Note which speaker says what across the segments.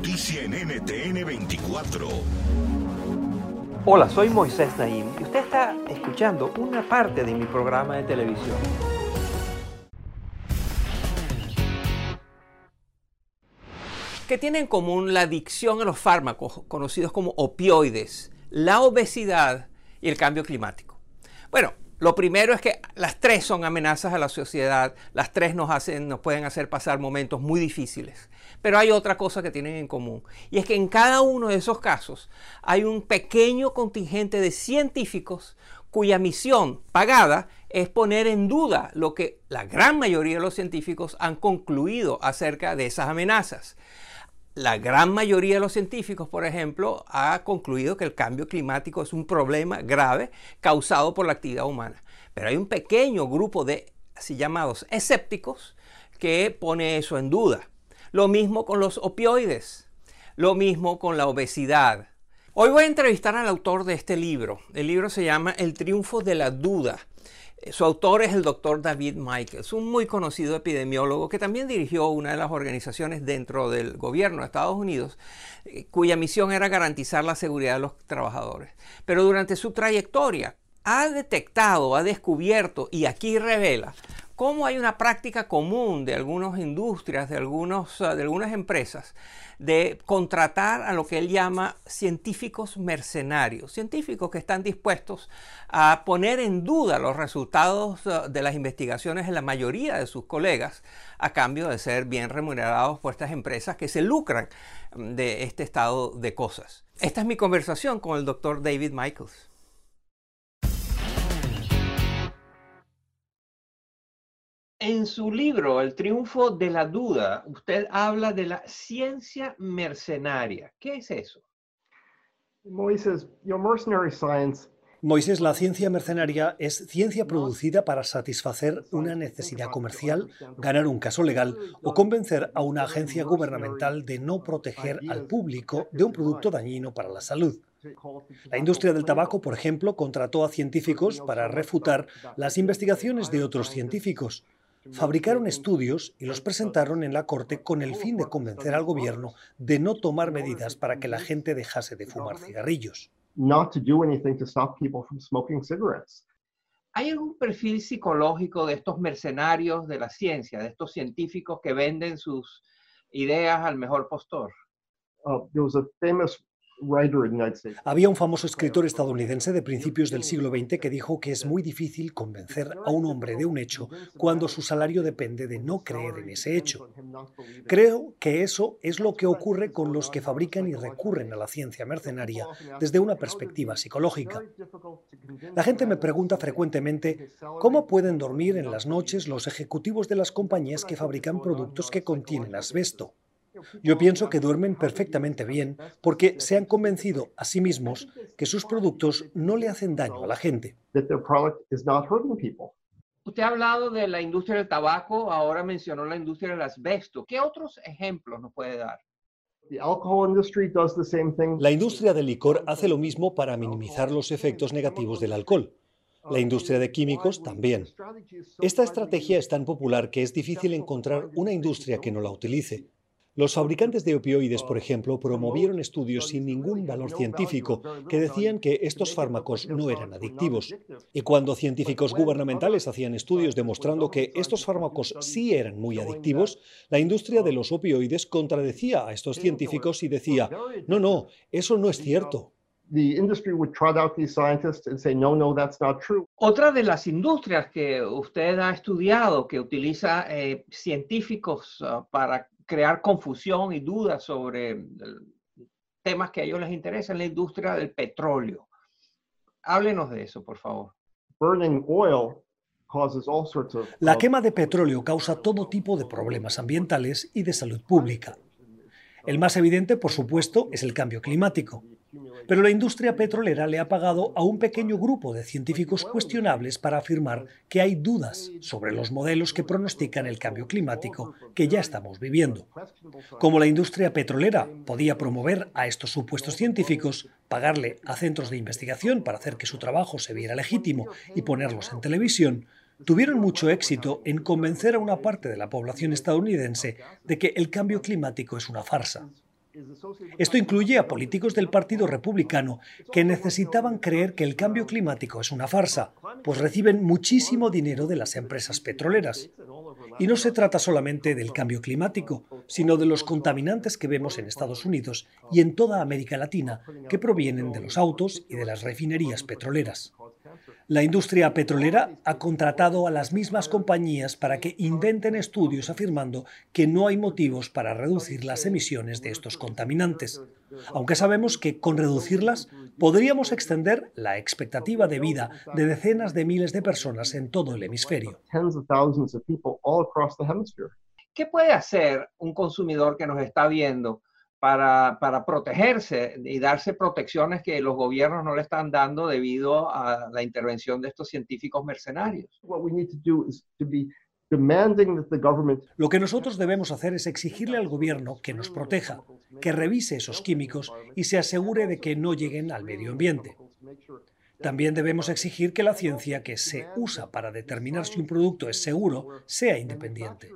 Speaker 1: Noticia en NTN 24.
Speaker 2: Hola, soy Moisés Naim y usted está escuchando una parte de mi programa de televisión. ¿Qué tiene en común la adicción a los fármacos conocidos como opioides, la obesidad y el cambio climático? Bueno, lo primero es que las tres son amenazas a la sociedad, las tres nos, hacen, nos pueden hacer pasar momentos muy difíciles. Pero hay otra cosa que tienen en común, y es que en cada uno de esos casos hay un pequeño contingente de científicos cuya misión pagada es poner en duda lo que la gran mayoría de los científicos han concluido acerca de esas amenazas la gran mayoría de los científicos, por ejemplo, ha concluido que el cambio climático es un problema grave causado por la actividad humana. Pero hay un pequeño grupo de así llamados escépticos que pone eso en duda. Lo mismo con los opioides, lo mismo con la obesidad. Hoy voy a entrevistar al autor de este libro. El libro se llama El triunfo de la duda su autor es el doctor David Michaels, un muy conocido epidemiólogo que también dirigió una de las organizaciones dentro del gobierno de Estados Unidos, eh, cuya misión era garantizar la seguridad de los trabajadores. Pero durante su trayectoria ha detectado, ha descubierto y aquí revela cómo hay una práctica común de algunas industrias, de, algunos, de algunas empresas, de contratar a lo que él llama científicos mercenarios, científicos que están dispuestos a poner en duda los resultados uh, de las investigaciones de la mayoría de sus colegas a cambio de ser bien remunerados por estas empresas que se lucran um, de este estado de cosas. Esta es mi conversación con el doctor David Michaels. En su libro, El triunfo de la duda, usted habla de la ciencia mercenaria. ¿Qué es eso?
Speaker 3: Moisés, la ciencia mercenaria es ciencia producida para satisfacer una necesidad comercial, ganar un caso legal o convencer a una agencia gubernamental de no proteger al público de un producto dañino para la salud. La industria del tabaco, por ejemplo, contrató a científicos para refutar las investigaciones de otros científicos fabricaron estudios y los presentaron en la Corte con el fin de convencer al gobierno de no tomar medidas para que la gente dejase de fumar cigarrillos.
Speaker 2: ¿Hay algún perfil psicológico de estos mercenarios de la ciencia, de estos científicos que venden sus ideas al mejor postor?
Speaker 3: Uh, había un famoso escritor estadounidense de principios del siglo XX que dijo que es muy difícil convencer a un hombre de un hecho cuando su salario depende de no creer en ese hecho. Creo que eso es lo que ocurre con los que fabrican y recurren a la ciencia mercenaria desde una perspectiva psicológica. La gente me pregunta frecuentemente cómo pueden dormir en las noches los ejecutivos de las compañías que fabrican productos que contienen asbesto. Yo pienso que duermen perfectamente bien porque se han convencido a sí mismos que sus productos no le hacen daño a la gente.
Speaker 2: Usted ha hablado de la industria del tabaco, ahora mencionó la industria del asbesto. ¿Qué otros ejemplos nos puede dar?
Speaker 3: La industria del licor hace lo mismo para minimizar los efectos negativos del alcohol. La industria de químicos también. Esta estrategia es tan popular que es difícil encontrar una industria que no la utilice. Los fabricantes de opioides, por ejemplo, promovieron estudios sin ningún valor científico que decían que estos fármacos no eran adictivos. Y cuando científicos gubernamentales hacían estudios demostrando que estos fármacos sí eran muy adictivos, la industria de los opioides contradecía a estos científicos y decía, no, no, eso no es cierto.
Speaker 2: Otra de las industrias que usted ha estudiado, que utiliza eh, científicos uh, para crear confusión y dudas sobre temas que a ellos les interesan, la industria del petróleo. Háblenos de eso, por favor.
Speaker 3: La quema de petróleo causa todo tipo de problemas ambientales y de salud pública. El más evidente, por supuesto, es el cambio climático. Pero la industria petrolera le ha pagado a un pequeño grupo de científicos cuestionables para afirmar que hay dudas sobre los modelos que pronostican el cambio climático que ya estamos viviendo. Como la industria petrolera podía promover a estos supuestos científicos, pagarle a centros de investigación para hacer que su trabajo se viera legítimo y ponerlos en televisión, tuvieron mucho éxito en convencer a una parte de la población estadounidense de que el cambio climático es una farsa. Esto incluye a políticos del Partido Republicano que necesitaban creer que el cambio climático es una farsa, pues reciben muchísimo dinero de las empresas petroleras. Y no se trata solamente del cambio climático, sino de los contaminantes que vemos en Estados Unidos y en toda América Latina, que provienen de los autos y de las refinerías petroleras. La industria petrolera ha contratado a las mismas compañías para que inventen estudios afirmando que no hay motivos para reducir las emisiones de estos contaminantes, aunque sabemos que con reducirlas podríamos extender la expectativa de vida de decenas de miles de personas en todo el hemisferio.
Speaker 2: ¿Qué puede hacer un consumidor que nos está viendo para, para, protegerse y darse protecciones que los gobiernos no le están dando debido a la intervención de estos científicos mercenarios.
Speaker 3: Lo que nosotros debemos hacer es exigirle al gobierno que nos proteja, que revise esos químicos y se asegure de que no lleguen al medio ambiente. También debemos exigir que la ciencia que se usa para determinar si un producto es seguro sea independiente.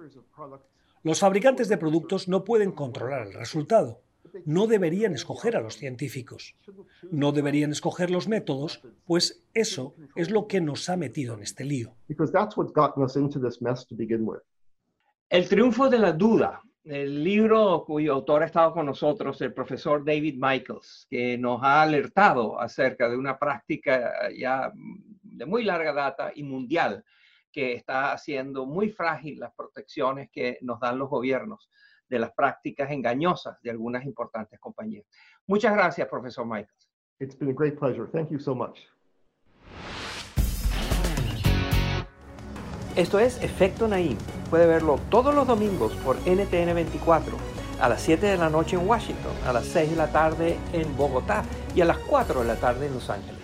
Speaker 3: Los fabricantes de productos no pueden controlar el resultado. No deberían escoger a los científicos. No deberían escoger los métodos, pues eso es lo que nos ha metido en este lío.
Speaker 2: El triunfo de la duda, el libro cuyo autor ha estado con nosotros, el profesor David Michaels, que nos ha alertado acerca de una práctica ya de muy larga data y mundial que está haciendo muy frágil las protecciones que nos dan los gobiernos de las prácticas engañosas de algunas importantes compañías. Muchas gracias, profesor Michaels.
Speaker 4: It's been a great pleasure. Thank you so much.
Speaker 2: Esto es Efecto Naim. Puede verlo todos los domingos por NTN 24, a las 7 de la noche en Washington, a las 6 de la tarde en Bogotá y a las 4 de la tarde en Los Ángeles.